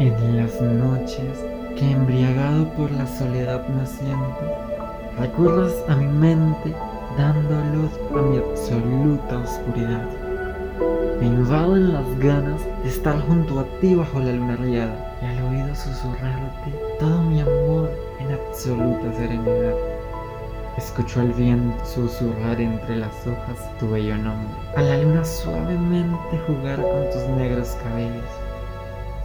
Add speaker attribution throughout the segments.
Speaker 1: En las noches que embriagado por la soledad me siento, recurres a mi mente dando luz a mi absoluta oscuridad. Me invaden las ganas de estar junto a ti bajo la luna riada y al oído susurrarte todo mi amor en absoluta serenidad. Escucho al viento susurrar entre las hojas tu bello nombre, a la luna suavemente jugar con tus negros cabellos.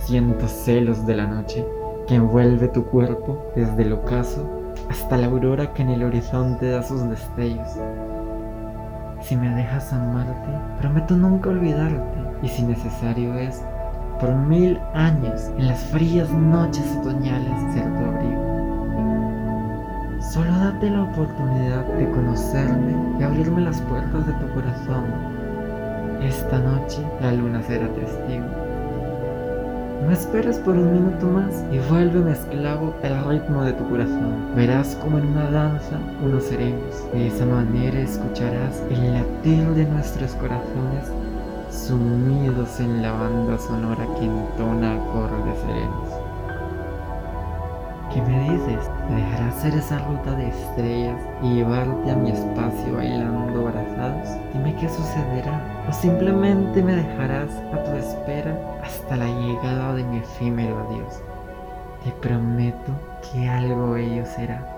Speaker 1: Siento celos de la noche que envuelve tu cuerpo desde el ocaso hasta la aurora que en el horizonte da sus destellos. Si me dejas amarte, prometo nunca olvidarte y si necesario es, por mil años en las frías noches otoñales ser tu abrigo. Solo date la oportunidad de conocerme y abrirme las puertas de tu corazón. Esta noche la luna será testigo. No esperes por un minuto más y vuélveme esclavo el ritmo de tu corazón. Verás como en una danza unos seremos. De esa manera escucharás el latir de nuestros corazones sumidos en la banda sonora que entona acordes serenos. ¿Qué me dices? ¿Me dejarás hacer esa ruta de estrellas y llevarte a mi espacio bailando abrazados? Dime qué sucederá. O simplemente me dejarás a tu espera hasta la llegada de mi efímero adiós. Te prometo que algo bello será.